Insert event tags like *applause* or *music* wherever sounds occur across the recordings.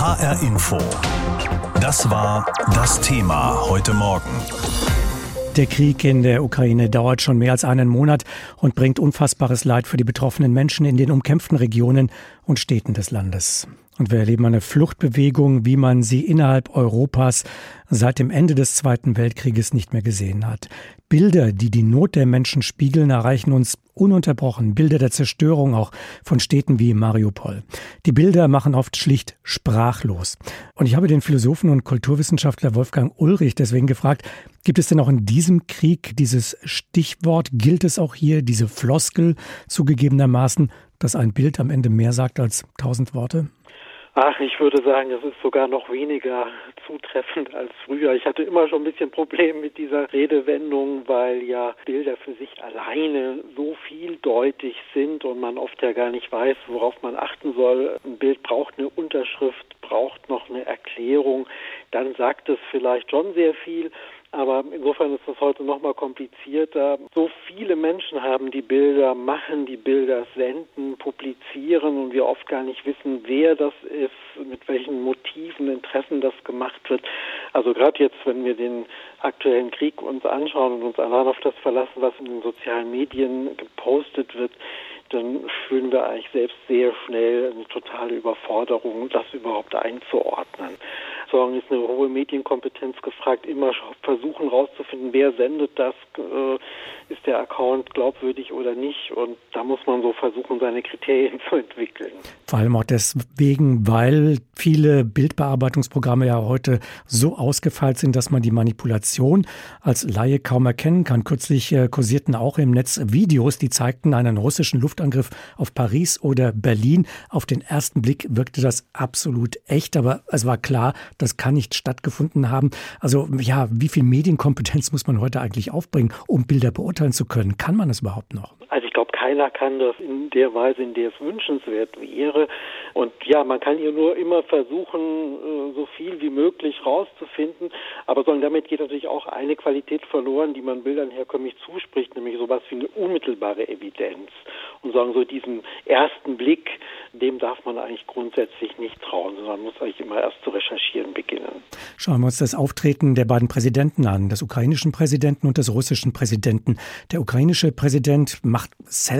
HR Info. Das war das Thema heute Morgen. Der Krieg in der Ukraine dauert schon mehr als einen Monat und bringt unfassbares Leid für die betroffenen Menschen in den umkämpften Regionen und Städten des Landes. Und wir erleben eine Fluchtbewegung, wie man sie innerhalb Europas seit dem Ende des Zweiten Weltkrieges nicht mehr gesehen hat. Bilder, die die Not der Menschen spiegeln, erreichen uns ununterbrochen. Bilder der Zerstörung auch von Städten wie Mariupol. Die Bilder machen oft schlicht sprachlos. Und ich habe den Philosophen und Kulturwissenschaftler Wolfgang Ulrich deswegen gefragt, gibt es denn auch in diesem Krieg dieses Stichwort, gilt es auch hier, diese Floskel zugegebenermaßen, dass ein Bild am Ende mehr sagt als tausend Worte? Ach, ich würde sagen, es ist sogar noch weniger zutreffend als früher. Ich hatte immer schon ein bisschen Probleme mit dieser Redewendung, weil ja Bilder für sich alleine so vieldeutig sind und man oft ja gar nicht weiß, worauf man achten soll. Ein Bild braucht eine Unterschrift, braucht noch eine Erklärung. Dann sagt es vielleicht schon sehr viel. Aber insofern ist das heute noch mal komplizierter. So viele Menschen haben die Bilder, machen die Bilder, senden, publizieren und wir oft gar nicht wissen, wer das ist, mit welchen Motiven, Interessen das gemacht wird. Also gerade jetzt, wenn wir den aktuellen Krieg uns anschauen und uns allein auf das verlassen, was in den sozialen Medien gepostet wird, dann fühlen wir eigentlich selbst sehr schnell eine totale Überforderung, das überhaupt einzuordnen. Sondern ist eine hohe Medienkompetenz gefragt, immer versuchen rauszufinden, wer sendet das, äh, ist der Account glaubwürdig oder nicht. Und da muss man so versuchen, seine Kriterien *laughs* zu entwickeln. Vor allem auch deswegen, weil viele Bildbearbeitungsprogramme ja heute so ausgefeilt sind, dass man die Manipulation als Laie kaum erkennen kann. Kürzlich äh, kursierten auch im Netz Videos, die zeigten einen russischen Luftangriff auf Paris oder Berlin. Auf den ersten Blick wirkte das absolut echt, aber es war klar, das kann nicht stattgefunden haben. Also ja, wie viel Medienkompetenz muss man heute eigentlich aufbringen, um Bilder beurteilen zu können? Kann man es überhaupt noch? Also keiner kann das in der Weise, in der es wünschenswert wäre. Und ja, man kann hier nur immer versuchen, äh, so viel wie möglich rauszufinden. Aber damit geht natürlich auch eine Qualität verloren, die man Bildern herkömmlich zuspricht, nämlich sowas wie eine unmittelbare Evidenz. Und sagen so diesen ersten Blick, dem darf man eigentlich grundsätzlich nicht trauen, sondern man muss eigentlich immer erst zu recherchieren beginnen. Schauen wir uns das Auftreten der beiden Präsidenten an, des ukrainischen Präsidenten und des russischen Präsidenten. Der ukrainische Präsident macht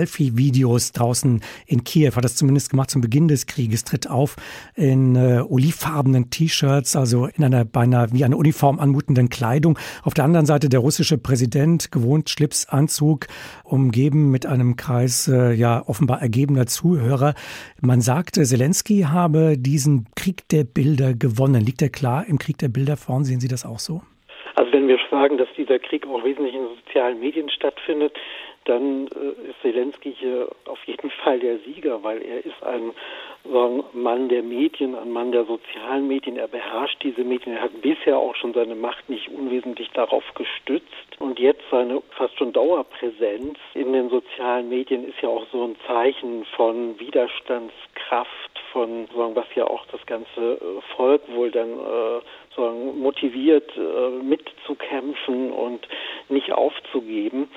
Selfie-Videos draußen in Kiew, hat das zumindest gemacht zum Beginn des Krieges, tritt auf in äh, olivfarbenen T-Shirts, also in einer beinahe wie eine Uniform anmutenden Kleidung. Auf der anderen Seite der russische Präsident, gewohnt Schlipsanzug, umgeben mit einem Kreis äh, ja offenbar ergebener Zuhörer. Man sagte, Zelensky habe diesen Krieg der Bilder gewonnen. Liegt er klar im Krieg der Bilder vorn? Sehen Sie das auch so? Also wenn wir sagen, dass dieser Krieg auch wesentlich in sozialen Medien stattfindet, dann äh, ist Zelensky hier auf jeden *laughs* Fall der Sieger, weil er ist ein sagen, Mann der Medien, ein Mann der sozialen Medien. Er beherrscht diese Medien. Er hat bisher auch schon seine Macht nicht unwesentlich darauf gestützt. Und jetzt seine fast schon Dauerpräsenz in den sozialen Medien ist ja auch so ein Zeichen von Widerstandskraft, von sagen, was ja auch das ganze äh, Volk wohl dann äh, sagen, motiviert, äh, mitzukämpfen und nicht aufzugeben.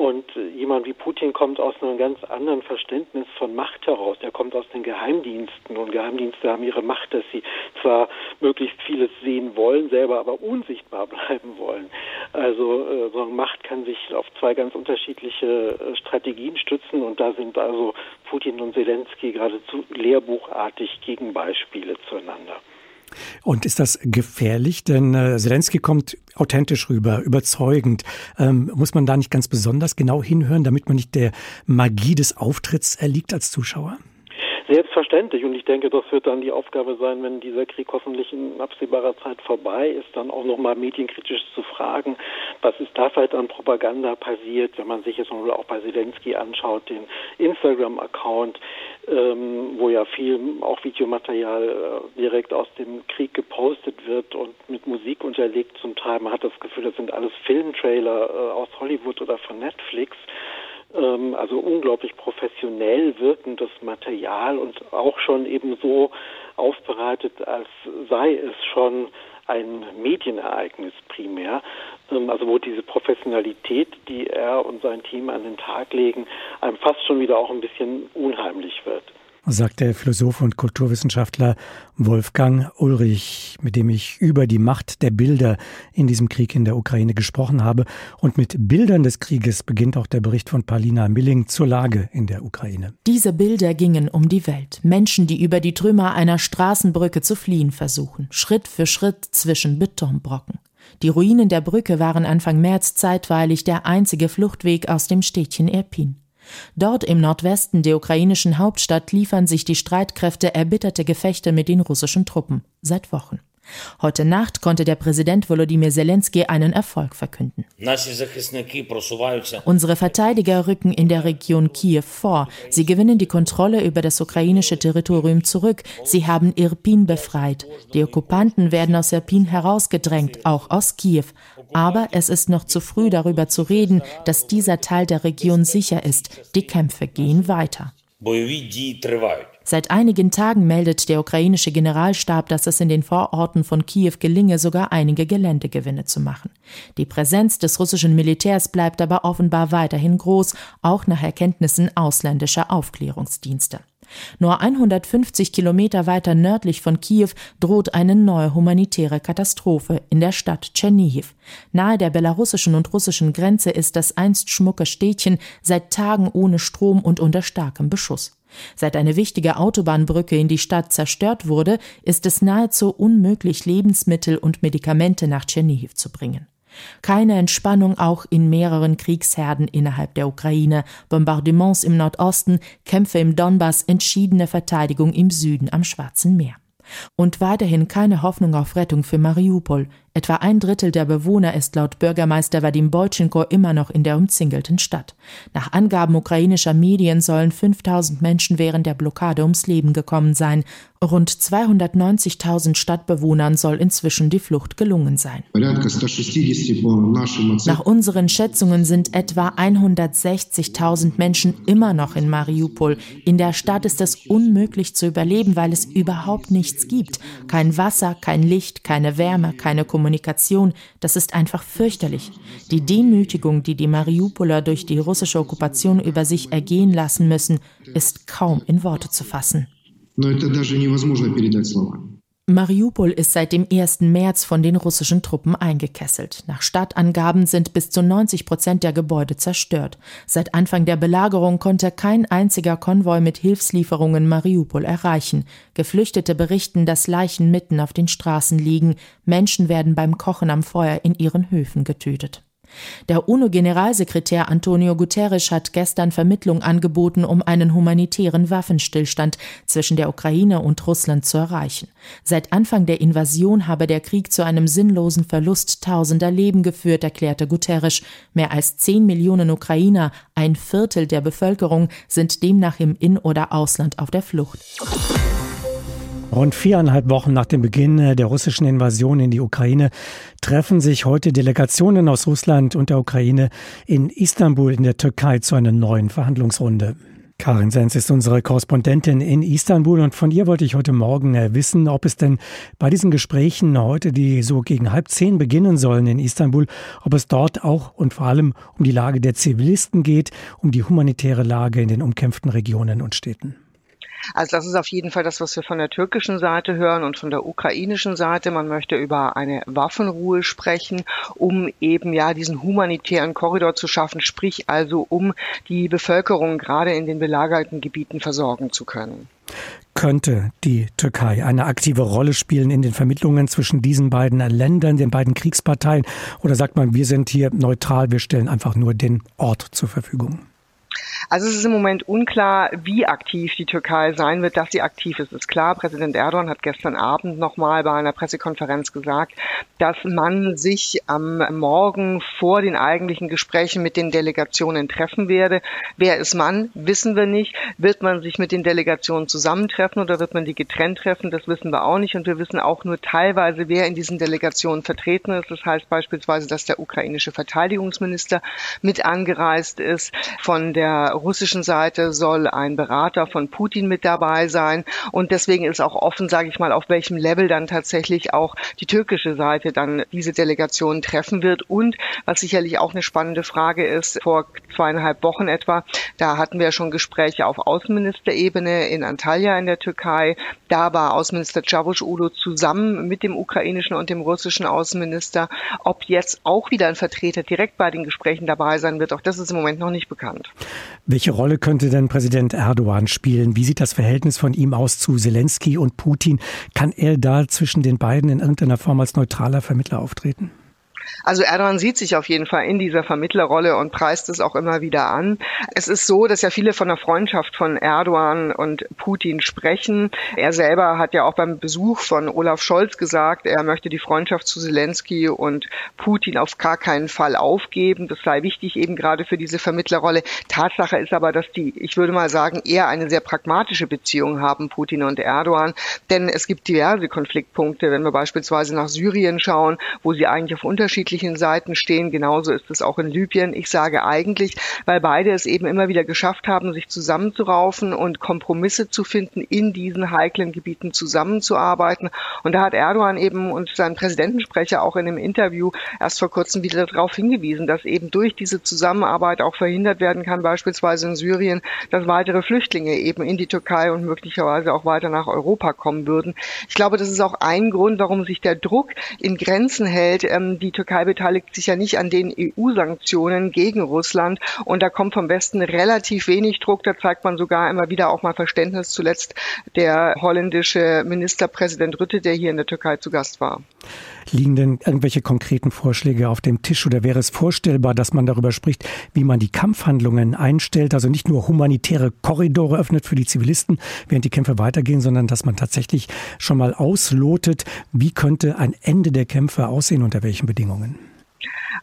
Und jemand wie Putin kommt aus einem ganz anderen Verständnis von Macht heraus. Er kommt aus den Geheimdiensten und Geheimdienste haben ihre Macht, dass sie zwar möglichst vieles sehen wollen, selber aber unsichtbar *laughs* bleiben wollen. Also äh, so eine Macht kann sich auf zwei ganz unterschiedliche äh, Strategien stützen und da sind also Putin und Zelensky geradezu lehrbuchartig Gegenbeispiele zueinander. Und ist das gefährlich? Denn äh, Zelensky kommt authentisch rüber, überzeugend. Ähm, muss man da nicht ganz besonders genau hinhören, damit man nicht der Magie des Auftritts erliegt als Zuschauer? Selbstverständlich. Und ich denke, das wird dann die Aufgabe sein, wenn dieser Krieg hoffentlich in absehbarer Zeit vorbei ist, dann auch nochmal medienkritisch zu fragen, was ist da vielleicht an Propaganda passiert, wenn man sich jetzt mal auch bei Zelensky anschaut, den Instagram-Account, ähm, wo ja viel auch Videomaterial äh, direkt aus dem Krieg gepostet wird und mit Musik unterlegt zum Teil. Man hat das Gefühl, das sind alles Filmtrailer äh, aus Hollywood oder von Netflix ähm, also unglaublich professionell wirkendes Material und auch schon eben so aufbereitet, als sei es schon ein Medienereignis primär, ähm, also wo diese Professionalität, die er und sein Team an den Tag legen, einem fast schon wieder auch ein bisschen unheimlich wird. Sagt der Philosoph und Kulturwissenschaftler Wolfgang Ulrich, mit dem ich über die Macht der Bilder in diesem Krieg in der Ukraine gesprochen habe. Und mit Bildern des Krieges beginnt auch der Bericht von Palina Milling zur Lage in der Ukraine. Diese Bilder gingen um die Welt. Menschen, die über die Trümmer einer Straßenbrücke zu fliehen versuchen, Schritt für Schritt zwischen Betonbrocken. Die Ruinen der Brücke waren Anfang März zeitweilig der einzige Fluchtweg aus dem Städtchen Erpin. Dort im Nordwesten der ukrainischen Hauptstadt liefern sich die Streitkräfte erbitterte Gefechte mit den russischen Truppen seit Wochen. Heute Nacht konnte der Präsident Volodymyr Zelensky einen Erfolg verkünden. Unsere Verteidiger rücken in der Region Kiew vor. Sie gewinnen die Kontrolle über das ukrainische Territorium zurück. Sie haben Irpin befreit. Die Okkupanten werden aus Irpin herausgedrängt, auch aus Kiew. Aber es ist noch zu früh darüber zu reden, dass dieser Teil der Region sicher ist. Die Kämpfe gehen weiter. Seit einigen Tagen meldet der ukrainische Generalstab, dass es in den Vororten von Kiew gelinge, sogar einige Geländegewinne zu machen. Die Präsenz des russischen Militärs bleibt aber offenbar weiterhin groß, auch nach Erkenntnissen ausländischer Aufklärungsdienste. Nur 150 Kilometer weiter nördlich von Kiew droht eine neue humanitäre Katastrophe in der Stadt Tschernihiv. Nahe der belarussischen und russischen Grenze ist das einst schmucke Städtchen seit Tagen ohne Strom und unter starkem Beschuss. Seit eine wichtige Autobahnbrücke in die Stadt zerstört wurde, ist es nahezu unmöglich, Lebensmittel und Medikamente nach Tschernihiv zu bringen. Keine Entspannung auch in mehreren Kriegsherden innerhalb der Ukraine, Bombardements im Nordosten, Kämpfe im Donbass, entschiedene Verteidigung im Süden am Schwarzen Meer. Und weiterhin keine Hoffnung auf Rettung für Mariupol. Etwa ein Drittel der Bewohner ist laut Bürgermeister Vadim Boychenko immer noch in der umzingelten Stadt. Nach Angaben ukrainischer Medien sollen 5000 Menschen während der Blockade ums Leben gekommen sein. Rund 290.000 Stadtbewohnern soll inzwischen die Flucht gelungen sein. Nach unseren Schätzungen sind etwa 160.000 Menschen immer noch in Mariupol. In der Stadt ist es unmöglich zu überleben, weil es überhaupt nichts gibt. Kein Wasser, kein Licht, keine Wärme, keine Kommunikation. Das ist einfach fürchterlich. Die Demütigung, die die Mariupoler durch die russische Okkupation über sich ergehen lassen müssen, ist kaum in Worte zu fassen. Mariupol ist seit dem 1. März von den russischen Truppen eingekesselt. Nach Stadtangaben sind bis zu 90 Prozent der Gebäude zerstört. Seit Anfang der Belagerung konnte kein einziger Konvoi mit Hilfslieferungen Mariupol erreichen. Geflüchtete berichten, dass Leichen mitten auf den Straßen liegen. Menschen werden beim Kochen am Feuer in ihren Höfen getötet. Der UNO-Generalsekretär Antonio Guterres hat gestern Vermittlung angeboten, um einen humanitären Waffenstillstand zwischen der Ukraine und Russland zu erreichen. Seit Anfang der Invasion habe der Krieg zu einem sinnlosen Verlust tausender Leben geführt, erklärte Guterres. Mehr als zehn Millionen Ukrainer, ein Viertel der Bevölkerung, sind demnach im In- oder Ausland auf der Flucht. Rund viereinhalb Wochen nach dem Beginn der russischen Invasion in die Ukraine treffen sich heute Delegationen aus Russland und der Ukraine in Istanbul in der Türkei zu einer neuen Verhandlungsrunde. Karin Sens ist unsere Korrespondentin in Istanbul und von ihr wollte ich heute Morgen wissen, ob es denn bei diesen Gesprächen heute, die so gegen halb zehn beginnen sollen in Istanbul, ob es dort auch und vor allem um die Lage der Zivilisten geht, um die humanitäre Lage in den umkämpften Regionen und Städten. Also das ist auf jeden Fall das, was wir von der türkischen Seite hören und von der ukrainischen Seite. Man möchte über eine Waffenruhe sprechen, um eben ja diesen humanitären Korridor zu schaffen, sprich also um die Bevölkerung gerade in den belagerten Gebieten versorgen zu können. Könnte die Türkei eine aktive Rolle spielen in den Vermittlungen zwischen diesen beiden Ländern, den beiden Kriegsparteien? Oder sagt man, wir sind hier neutral, wir stellen einfach nur den Ort zur Verfügung? Also es ist im Moment unklar, wie aktiv die Türkei sein wird. Dass sie aktiv ist, ist klar. Präsident Erdogan hat gestern Abend nochmal bei einer Pressekonferenz gesagt, dass man sich am Morgen vor den eigentlichen Gesprächen mit den Delegationen treffen werde. Wer ist man? Wissen wir nicht. Wird man sich mit den Delegationen zusammentreffen oder wird man die getrennt treffen? Das wissen wir auch nicht. Und wir wissen auch nur teilweise, wer in diesen Delegationen vertreten ist. Das heißt beispielsweise, dass der ukrainische Verteidigungsminister mit angereist ist. Von der russischen Seite soll ein Berater von Putin mit dabei sein. Und deswegen ist auch offen, sage ich mal, auf welchem Level dann tatsächlich auch die türkische Seite dann diese Delegation treffen wird. Und was sicherlich auch eine spannende Frage ist, vor zweieinhalb Wochen etwa, da hatten wir schon Gespräche auf Außenministerebene in Antalya in der Türkei. Da war Außenminister Cavusoglu zusammen mit dem ukrainischen und dem russischen Außenminister. Ob jetzt auch wieder ein Vertreter direkt bei den Gesprächen dabei sein wird, auch das ist im Moment noch nicht bekannt. Welche Rolle könnte denn Präsident Erdogan spielen? Wie sieht das Verhältnis von ihm aus zu Zelensky und Putin? Kann er da zwischen den beiden in irgendeiner Form als neutraler Vermittler auftreten? Also Erdogan sieht sich auf jeden Fall in dieser Vermittlerrolle und preist es auch immer wieder an. Es ist so, dass ja viele von der Freundschaft von Erdogan und Putin sprechen. Er selber hat ja auch beim Besuch von Olaf Scholz gesagt, er möchte die Freundschaft zu Zelensky und Putin auf gar keinen Fall aufgeben. Das sei wichtig eben gerade für diese Vermittlerrolle. Tatsache ist aber, dass die, ich würde mal sagen, eher eine sehr pragmatische Beziehung haben, Putin und Erdogan. Denn es gibt diverse Konfliktpunkte, wenn wir beispielsweise nach Syrien schauen, wo sie eigentlich auf unterschiedlichen unterschiedlichen Seiten stehen. Genauso ist es auch in Libyen. Ich sage eigentlich, weil beide es eben immer wieder geschafft haben, sich zusammenzuraufen und Kompromisse zu finden, in diesen heiklen Gebieten zusammenzuarbeiten. Und da hat Erdogan eben und sein Präsidentensprecher auch in einem Interview erst vor kurzem wieder darauf hingewiesen, dass eben durch diese Zusammenarbeit auch verhindert werden kann, beispielsweise in Syrien, dass weitere Flüchtlinge eben in die Türkei und möglicherweise auch weiter nach Europa kommen würden. Ich glaube, das ist auch ein Grund, warum sich der Druck in Grenzen hält. Ähm, die Türkei beteiligt sich ja nicht an den EU-Sanktionen gegen Russland und da kommt vom Westen relativ wenig Druck. Da zeigt man sogar immer wieder auch mal Verständnis. Zuletzt der holländische Ministerpräsident Rütte, der hier in der Türkei zu Gast war. Liegen denn irgendwelche konkreten Vorschläge auf dem Tisch oder wäre es vorstellbar, dass man darüber spricht, wie man die Kampfhandlungen einstellt, also nicht nur humanitäre Korridore öffnet für die Zivilisten, während die Kämpfe weitergehen, sondern dass man tatsächlich schon mal auslotet, wie könnte ein Ende der Kämpfe aussehen, unter welchen Bedingungen?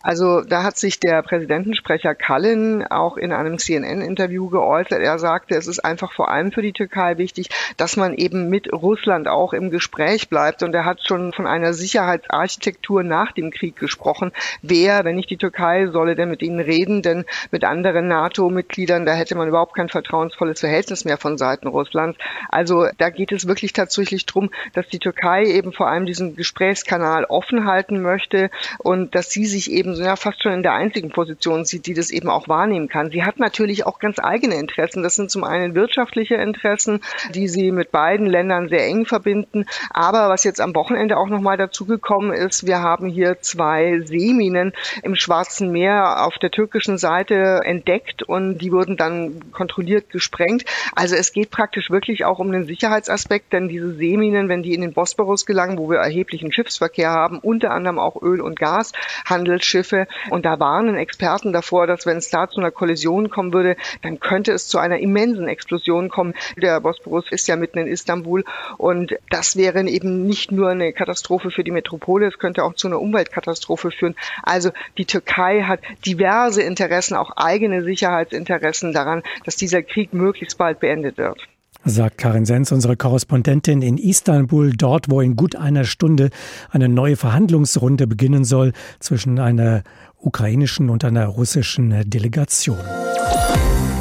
Also da hat sich der Präsidentensprecher Kallen auch in einem CNN-Interview geäußert. Er sagte, es ist einfach vor allem für die Türkei wichtig, dass man eben mit Russland auch im Gespräch bleibt. Und er hat schon von einer Sicherheitsarchitektur nach dem Krieg gesprochen. Wer, wenn nicht die Türkei, solle denn mit ihnen reden? Denn mit anderen NATO-Mitgliedern, da hätte man überhaupt kein vertrauensvolles Verhältnis mehr von Seiten Russlands. Also da geht es wirklich tatsächlich darum, dass die Türkei eben vor allem diesen Gesprächskanal offen halten möchte und dass sie sich eben ja fast schon in der einzigen Position sieht, die das eben auch wahrnehmen kann. Sie hat natürlich auch ganz eigene Interessen. Das sind zum einen wirtschaftliche Interessen, die sie mit beiden Ländern sehr eng verbinden. Aber was jetzt am Wochenende auch nochmal dazugekommen ist, wir haben hier zwei Seeminen im Schwarzen Meer auf der türkischen Seite entdeckt und die wurden dann kontrolliert gesprengt. Also es geht praktisch wirklich auch um den Sicherheitsaspekt, denn diese Seeminen, wenn die in den Bosporus gelangen, wo wir erheblichen Schiffsverkehr haben, unter anderem auch Öl- und Gashandelsschiffe, Schiffe. Und da warnen Experten davor, dass wenn es da zu einer Kollision kommen würde, dann könnte es zu einer immensen Explosion kommen. Der Bosporus ist ja mitten in Istanbul und das wäre eben nicht nur eine Katastrophe für die Metropole, es könnte auch zu einer Umweltkatastrophe führen. Also die Türkei hat diverse Interessen, auch eigene Sicherheitsinteressen daran, dass dieser Krieg möglichst bald beendet wird sagt Karin Sens, unsere Korrespondentin in Istanbul, dort, wo in gut einer Stunde eine neue Verhandlungsrunde beginnen soll zwischen einer ukrainischen und einer russischen Delegation.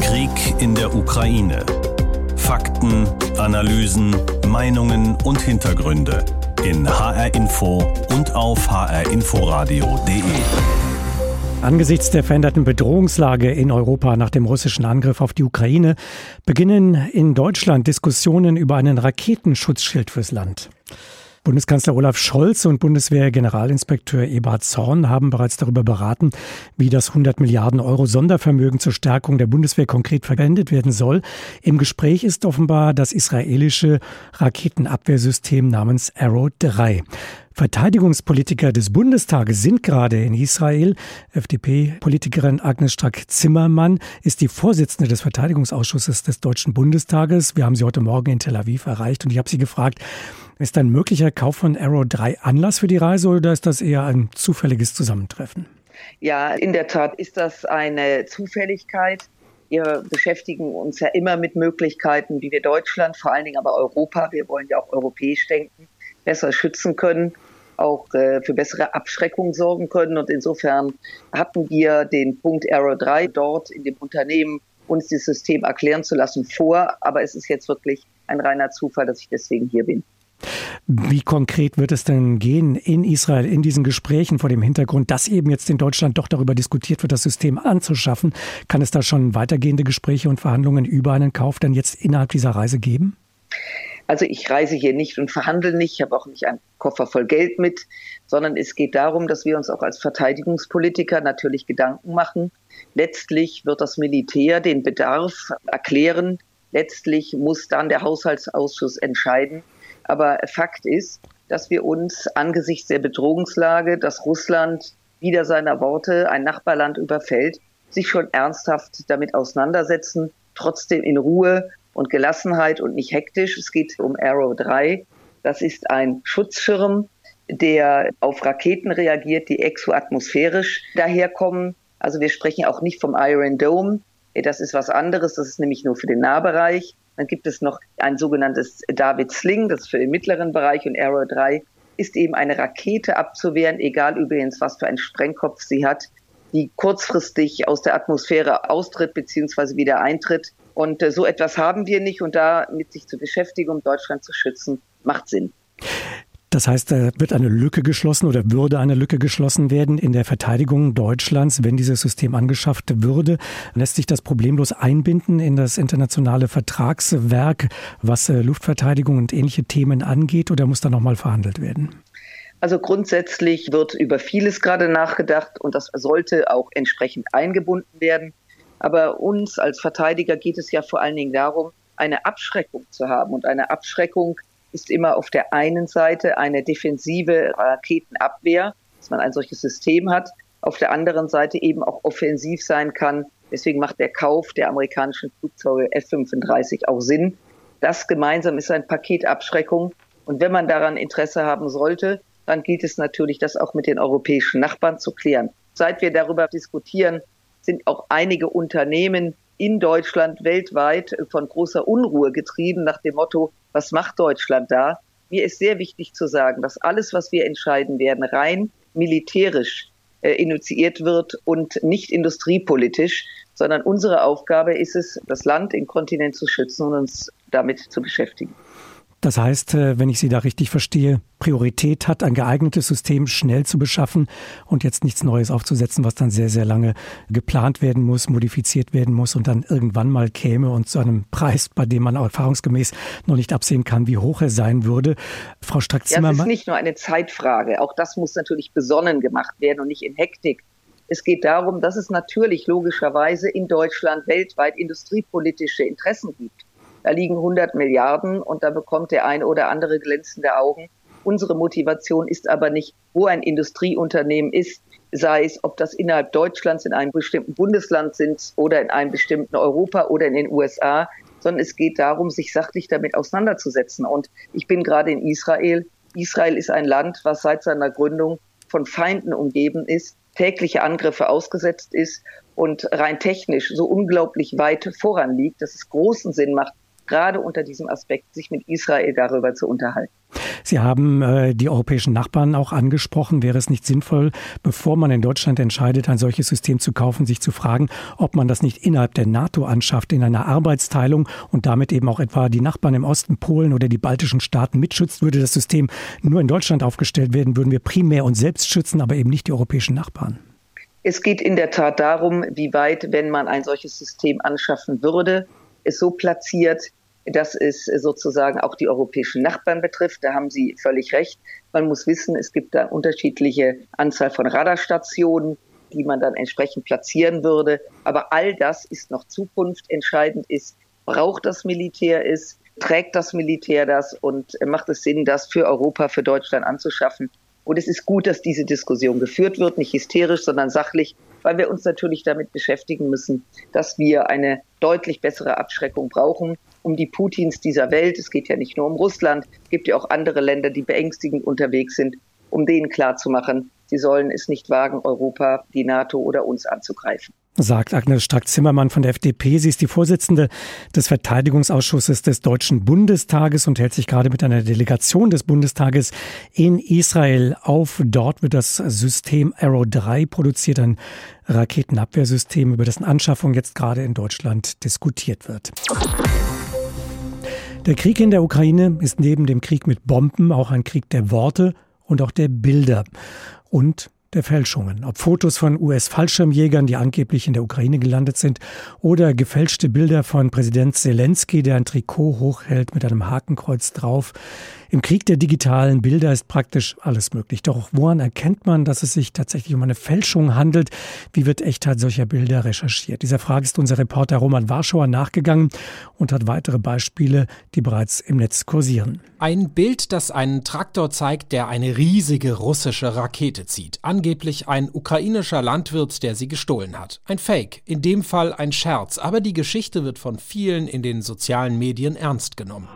Krieg in der Ukraine. Fakten, Analysen, Meinungen und Hintergründe in HR Info und auf hrinforadio.de. Angesichts der veränderten Bedrohungslage in Europa nach dem russischen Angriff auf die Ukraine beginnen in Deutschland Diskussionen über einen Raketenschutzschild fürs Land. Bundeskanzler Olaf Scholz und Bundeswehr-Generalinspekteur Eberhard Zorn haben bereits darüber beraten, wie das 100 Milliarden Euro Sondervermögen zur Stärkung der Bundeswehr konkret verwendet werden soll. Im Gespräch ist offenbar das israelische Raketenabwehrsystem namens Arrow 3. Verteidigungspolitiker des Bundestages sind gerade in Israel. FDP-Politikerin Agnes Strack-Zimmermann ist die Vorsitzende des Verteidigungsausschusses des Deutschen Bundestages. Wir haben sie heute Morgen in Tel Aviv erreicht und ich habe sie gefragt, ist ein möglicher Kauf von Arrow 3 Anlass für die Reise oder ist das eher ein zufälliges Zusammentreffen? Ja, in der Tat ist das eine Zufälligkeit. Wir beschäftigen uns ja immer mit Möglichkeiten, wie wir Deutschland, vor allen Dingen aber Europa, wir wollen ja auch europäisch denken, besser schützen können auch äh, für bessere Abschreckung sorgen können. Und insofern hatten wir den Punkt Arrow 3 dort in dem Unternehmen uns das System erklären zu lassen vor. Aber es ist jetzt wirklich ein reiner Zufall, dass ich deswegen hier bin. Wie konkret wird es denn gehen in Israel in diesen Gesprächen vor dem Hintergrund, dass eben jetzt in Deutschland doch darüber diskutiert wird, das System anzuschaffen? Kann es da schon weitergehende Gespräche und Verhandlungen über einen Kauf dann jetzt innerhalb dieser Reise geben? Also ich reise hier nicht und verhandle nicht, ich habe auch nicht einen Koffer voll Geld mit, sondern es geht darum, dass wir uns auch als Verteidigungspolitiker natürlich Gedanken machen. Letztlich wird das Militär den Bedarf erklären. Letztlich muss dann der Haushaltsausschuss entscheiden. Aber Fakt ist, dass wir uns angesichts der Bedrohungslage, dass Russland wieder seiner Worte ein Nachbarland überfällt, sich schon ernsthaft damit auseinandersetzen, trotzdem in Ruhe und Gelassenheit und nicht hektisch. Es geht um Arrow 3. Das ist ein Schutzschirm, der auf Raketen reagiert, die exoatmosphärisch daherkommen. Also wir sprechen auch nicht vom Iron Dome. Das ist was anderes. Das ist nämlich nur für den Nahbereich. Dann gibt es noch ein sogenanntes David Sling, das ist für den mittleren Bereich und Arrow 3 ist eben eine Rakete abzuwehren, egal übrigens, was für einen Sprengkopf sie hat, die kurzfristig aus der Atmosphäre austritt bzw. wieder eintritt. Und äh, so etwas haben wir nicht und da mit sich zu beschäftigen, um Deutschland zu schützen, macht Sinn. Das heißt, da wird eine Lücke geschlossen oder würde eine Lücke geschlossen werden in der Verteidigung Deutschlands, wenn dieses System angeschafft würde. Lässt sich das problemlos einbinden in das internationale Vertragswerk, was äh, Luftverteidigung und ähnliche Themen angeht, oder muss da nochmal verhandelt werden? Also grundsätzlich wird über vieles gerade nachgedacht und das sollte auch entsprechend eingebunden werden. Aber uns als Verteidiger geht es ja vor allen Dingen darum, eine Abschreckung zu haben. Und eine Abschreckung ist immer auf der einen Seite eine defensive Raketenabwehr, dass man ein solches System hat, auf der anderen Seite eben auch offensiv sein kann. Deswegen macht der Kauf der amerikanischen Flugzeuge F-35 auch Sinn. Das gemeinsam ist ein Paket Abschreckung. Und wenn man daran Interesse haben sollte, dann gilt es natürlich, das auch mit den europäischen Nachbarn zu klären. Seit wir darüber diskutieren, sind auch einige Unternehmen in Deutschland weltweit von großer Unruhe getrieben nach dem Motto, was macht Deutschland da? Mir ist sehr wichtig zu sagen, dass alles, was wir entscheiden werden, rein militärisch äh, initiiert wird und nicht industriepolitisch, sondern unsere Aufgabe ist es, das Land, den Kontinent zu schützen und uns damit zu beschäftigen. Das heißt, äh, wenn ich Sie da richtig verstehe, Priorität hat, ein geeignetes System schnell zu beschaffen und jetzt nichts Neues aufzusetzen, was dann sehr, sehr lange geplant werden muss, modifiziert werden muss und dann irgendwann mal käme und zu einem Preis, bei dem man auch erfahrungsgemäß noch nicht absehen kann, wie hoch er sein würde. Frau Strack-Zimmermann. Ja, es ist nicht nur eine Zeitfrage. Auch das muss natürlich besonnen gemacht werden und nicht in Hektik. Es geht darum, dass es natürlich logischerweise in Deutschland weltweit industriepolitische Interessen gibt. Da liegen 100 Milliarden und da bekommt der eine oder andere glänzende Augen. Unsere Motivation ist aber nicht, wo ein Industrieunternehmen ist, sei es, ob das innerhalb Deutschlands in einem bestimmten Bundesland sind oder in einem bestimmten Europa oder in den USA, sondern es geht darum, sich sachlich damit auseinanderzusetzen. Und ich bin gerade in Israel. Israel ist ein Land, was seit seiner Gründung von Feinden umgeben ist, tägliche Angriffe ausgesetzt ist und rein technisch so unglaublich weit voranliegt, dass es großen Sinn macht, gerade unter diesem Aspekt, sich mit Israel darüber zu unterhalten. Sie haben äh, die europäischen Nachbarn auch angesprochen. Wäre es nicht sinnvoll, bevor man in Deutschland entscheidet, ein solches System zu kaufen, sich zu fragen, ob man das nicht innerhalb der NATO anschafft, in einer Arbeitsteilung und damit eben auch etwa die Nachbarn im Osten, Polen oder die baltischen Staaten mitschützt? Würde das System nur in Deutschland aufgestellt werden, würden wir primär uns selbst schützen, aber eben nicht die europäischen Nachbarn. Es geht in der Tat darum, wie weit, wenn man ein solches System anschaffen würde, es so platziert, dass es sozusagen auch die europäischen Nachbarn betrifft. Da haben Sie völlig recht. Man muss wissen, es gibt da unterschiedliche Anzahl von Radarstationen, die man dann entsprechend platzieren würde. Aber all das ist noch Zukunft. Entscheidend ist, braucht das Militär es, trägt das Militär das und macht es Sinn, das für Europa, für Deutschland anzuschaffen. Und es ist gut, dass diese Diskussion geführt wird, nicht hysterisch, sondern sachlich, weil wir uns natürlich damit beschäftigen müssen, dass wir eine deutlich bessere Abschreckung brauchen, um die Putins dieser Welt. Es geht ja nicht nur um Russland, es gibt ja auch andere Länder, die beängstigend unterwegs sind, um denen klarzumachen, sie sollen es nicht wagen, Europa, die NATO oder uns anzugreifen. sagt Agnes Strack-Zimmermann von der FDP. Sie ist die Vorsitzende des Verteidigungsausschusses des Deutschen Bundestages und hält sich gerade mit einer Delegation des Bundestages in Israel auf. Dort wird das System Arrow 3 produziert, ein Raketenabwehrsystem, über dessen Anschaffung jetzt gerade in Deutschland diskutiert wird. Der Krieg in der Ukraine ist neben dem Krieg mit Bomben auch ein Krieg der Worte und auch der Bilder. Und der Fälschungen. Ob Fotos von US-Fallschirmjägern, die angeblich in der Ukraine gelandet sind, oder gefälschte Bilder von Präsident Zelensky, der ein Trikot hochhält mit einem Hakenkreuz drauf. Im Krieg der digitalen Bilder ist praktisch alles möglich. Doch woran erkennt man, dass es sich tatsächlich um eine Fälschung handelt? Wie wird Echtheit solcher Bilder recherchiert? Dieser Frage ist unser Reporter Roman Warschauer nachgegangen und hat weitere Beispiele, die bereits im Netz kursieren. Ein Bild, das einen Traktor zeigt, der eine riesige russische Rakete zieht. Angeblich ein ukrainischer Landwirt, der sie gestohlen hat. Ein Fake, in dem Fall ein Scherz, aber die Geschichte wird von vielen in den sozialen Medien ernst genommen.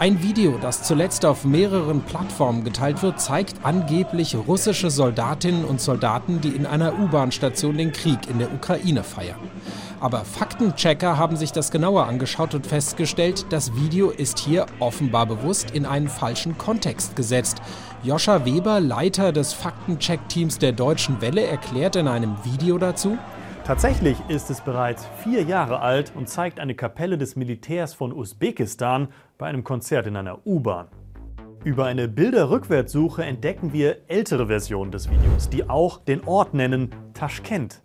Ein Video, das zuletzt auf mehreren Plattformen geteilt wird, zeigt angeblich russische Soldatinnen und Soldaten, die in einer U-Bahn-Station den Krieg in der Ukraine feiern. Aber Faktenchecker haben sich das genauer angeschaut und festgestellt, das Video ist hier offenbar bewusst in einen falschen Kontext gesetzt. Joscha Weber, Leiter des Faktencheck-Teams der Deutschen Welle, erklärt in einem Video dazu, Tatsächlich ist es bereits vier Jahre alt und zeigt eine Kapelle des Militärs von Usbekistan bei einem Konzert in einer U-Bahn. Über eine Bilderrückwärtssuche entdecken wir ältere Versionen des Videos, die auch den Ort nennen Taschkent.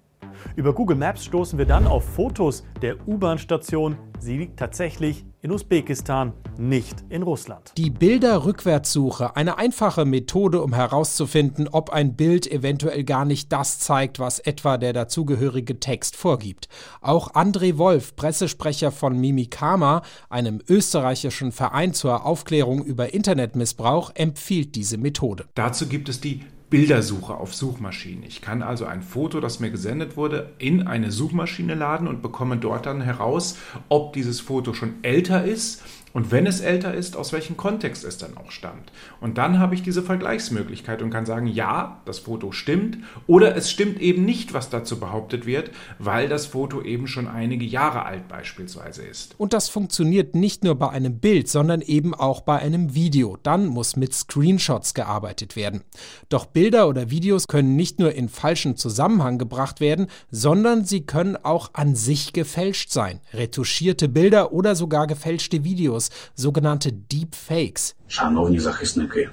Über Google Maps stoßen wir dann auf Fotos der U-Bahn-Station. Sie liegt tatsächlich in Usbekistan, nicht in Russland. Die Bilderrückwärtssuche, eine einfache Methode, um herauszufinden, ob ein Bild eventuell gar nicht das zeigt, was etwa der dazugehörige Text vorgibt. Auch André Wolf, Pressesprecher von Mimikama, einem österreichischen Verein zur Aufklärung über Internetmissbrauch, empfiehlt diese Methode. Dazu gibt es die Bildersuche auf Suchmaschinen. Ich kann also ein Foto, das mir gesendet wurde, in eine Suchmaschine laden und bekomme dort dann heraus, ob dieses Foto schon älter ist und wenn es älter ist, aus welchem Kontext es dann auch stammt. Und dann habe ich diese Vergleichsmöglichkeit und kann sagen, ja, das Foto stimmt oder es stimmt eben nicht, was dazu behauptet wird, weil das Foto eben schon einige Jahre alt beispielsweise ist. Und das funktioniert nicht nur bei einem Bild, sondern eben auch bei einem Video. Dann muss mit Screenshots gearbeitet werden. Doch Bilder oder Videos können nicht nur in falschen Zusammenhang gebracht werden, sondern sie können auch an sich gefälscht sein. Retuschierte Bilder oder sogar gefälschte Videos Videos, sogenannte Deepfakes. Шановні захисники,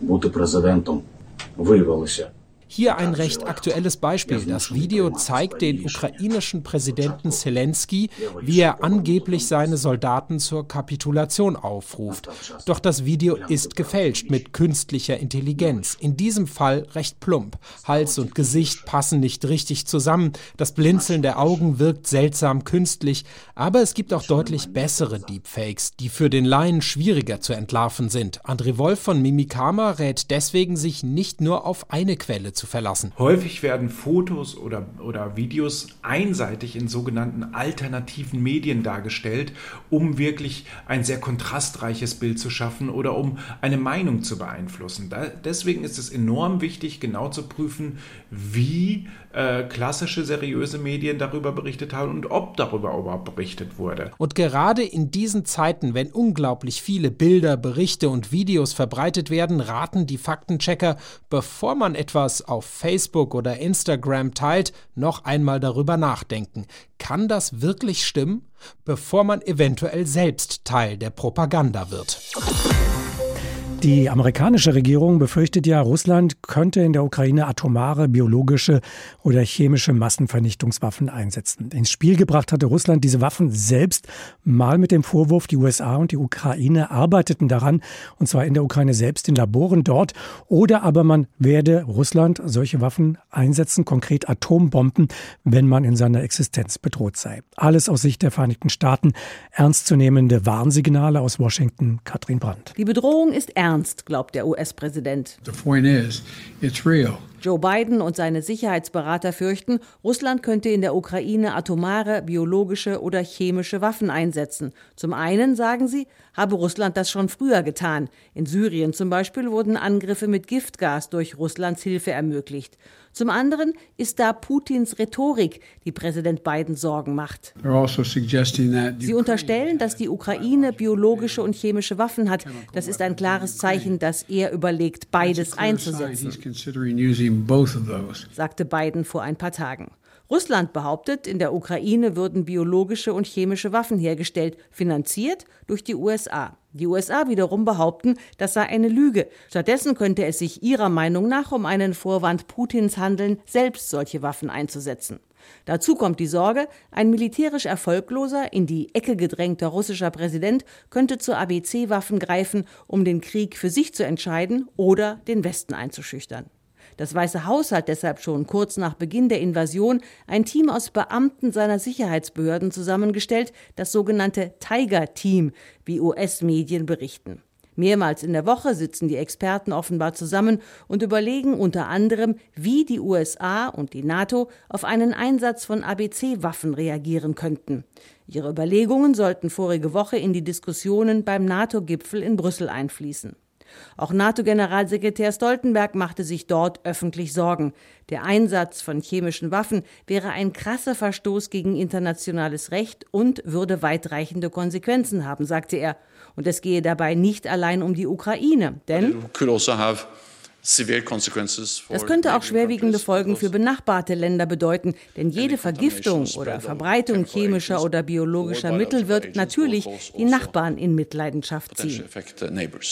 бути президентом виявилося hier ein recht aktuelles Beispiel. Das Video zeigt den ukrainischen Präsidenten Zelensky, wie er angeblich seine Soldaten zur Kapitulation aufruft. Doch das Video ist gefälscht mit künstlicher Intelligenz. In diesem Fall recht plump. Hals und Gesicht passen nicht richtig zusammen. Das Blinzeln der Augen wirkt seltsam künstlich. Aber es gibt auch deutlich bessere Deepfakes, die für den Laien schwieriger zu entlarven sind. André Wolf von Mimikama rät deswegen, sich nicht nur auf eine Quelle zu verlassen. Häufig werden Fotos oder, oder Videos einseitig in sogenannten alternativen Medien dargestellt, um wirklich ein sehr kontrastreiches Bild zu schaffen oder um eine Meinung zu beeinflussen. Da, deswegen ist es enorm wichtig, genau zu prüfen, wie äh, klassische seriöse Medien darüber berichtet haben und ob darüber überhaupt berichtet wurde. Und gerade in diesen Zeiten, wenn unglaublich viele Bilder, Berichte und Videos verbreitet werden, raten die Faktenchecker, bevor man etwas auf Facebook oder Instagram teilt, noch einmal darüber nachdenken. Kann das wirklich stimmen, bevor man eventuell selbst Teil der Propaganda wird? Die amerikanische Regierung befürchtet ja, Russland könnte in der Ukraine atomare, biologische oder chemische Massenvernichtungswaffen einsetzen. Ins Spiel gebracht hatte Russland diese Waffen selbst mal mit dem Vorwurf, die USA und die Ukraine arbeiteten daran, und zwar in der Ukraine selbst, in Laboren dort, oder aber man werde Russland solche Waffen einsetzen, konkret Atombomben, wenn man in seiner Existenz bedroht sei. Alles aus Sicht der Vereinigten Staaten ernstzunehmende Warnsignale aus Washington, Katrin Brandt. Die Bedrohung ist ernst ernst, glaubt der US-Präsident. Joe Biden und seine Sicherheitsberater fürchten, Russland könnte in der Ukraine atomare, biologische oder chemische Waffen einsetzen. Zum einen, sagen sie, habe Russland das schon früher getan. In Syrien zum Beispiel wurden Angriffe mit Giftgas durch Russlands Hilfe ermöglicht. Zum anderen ist da Putins Rhetorik, die Präsident Biden Sorgen macht. Also sie unterstellen, dass die Ukraine biologische und chemische Waffen hat. Das ist ein klares Zeichen, dass er überlegt, beides einzusetzen, sagte Biden vor ein paar Tagen. Russland behauptet, in der Ukraine würden biologische und chemische Waffen hergestellt, finanziert durch die USA. Die USA wiederum behaupten, das sei eine Lüge. Stattdessen könnte es sich ihrer Meinung nach um einen Vorwand Putins handeln, selbst solche Waffen einzusetzen. Dazu kommt die Sorge, ein militärisch erfolgloser, in die Ecke gedrängter russischer Präsident könnte zu ABC-Waffen greifen, um den Krieg für sich zu entscheiden oder den Westen einzuschüchtern. Das Weiße Haus hat deshalb schon kurz nach Beginn der Invasion ein Team aus Beamten seiner Sicherheitsbehörden zusammengestellt, das sogenannte Tiger Team, wie US-Medien berichten. Mehrmals in der Woche sitzen die Experten offenbar zusammen und überlegen unter anderem, wie die USA und die NATO auf einen Einsatz von ABC-Waffen reagieren könnten. Ihre Überlegungen sollten vorige Woche in die Diskussionen beim NATO-Gipfel in Brüssel einfließen. Auch NATO-Generalsekretär Stoltenberg machte sich dort öffentlich Sorgen. Der Einsatz von chemischen Waffen wäre ein krasser Verstoß gegen internationales Recht und würde weitreichende Konsequenzen haben, sagte er. Und es gehe dabei nicht allein um die Ukraine, denn das könnte auch schwerwiegende Folgen für benachbarte Länder bedeuten, denn jede Vergiftung oder Verbreitung chemischer oder biologischer Mittel wird natürlich die Nachbarn in Mitleidenschaft ziehen.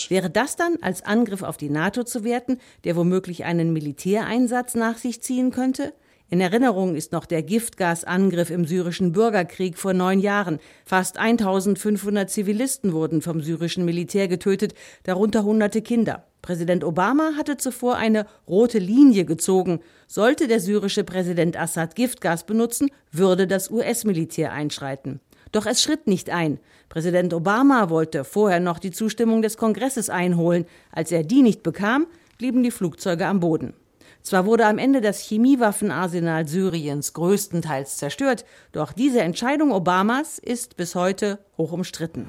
Wäre das dann als Angriff auf die NATO zu werten, der womöglich einen Militäreinsatz nach sich ziehen könnte? In Erinnerung ist noch der Giftgasangriff im syrischen Bürgerkrieg vor neun Jahren. Fast 1500 Zivilisten wurden vom syrischen Militär getötet, darunter hunderte Kinder. Präsident Obama hatte zuvor eine rote Linie gezogen. Sollte der syrische Präsident Assad Giftgas benutzen, würde das US-Militär einschreiten. Doch es schritt nicht ein. Präsident Obama wollte vorher noch die Zustimmung des Kongresses einholen. Als er die nicht bekam, blieben die Flugzeuge am Boden. Zwar wurde am Ende das Chemiewaffenarsenal Syriens größtenteils zerstört, doch diese Entscheidung Obamas ist bis heute hoch umstritten.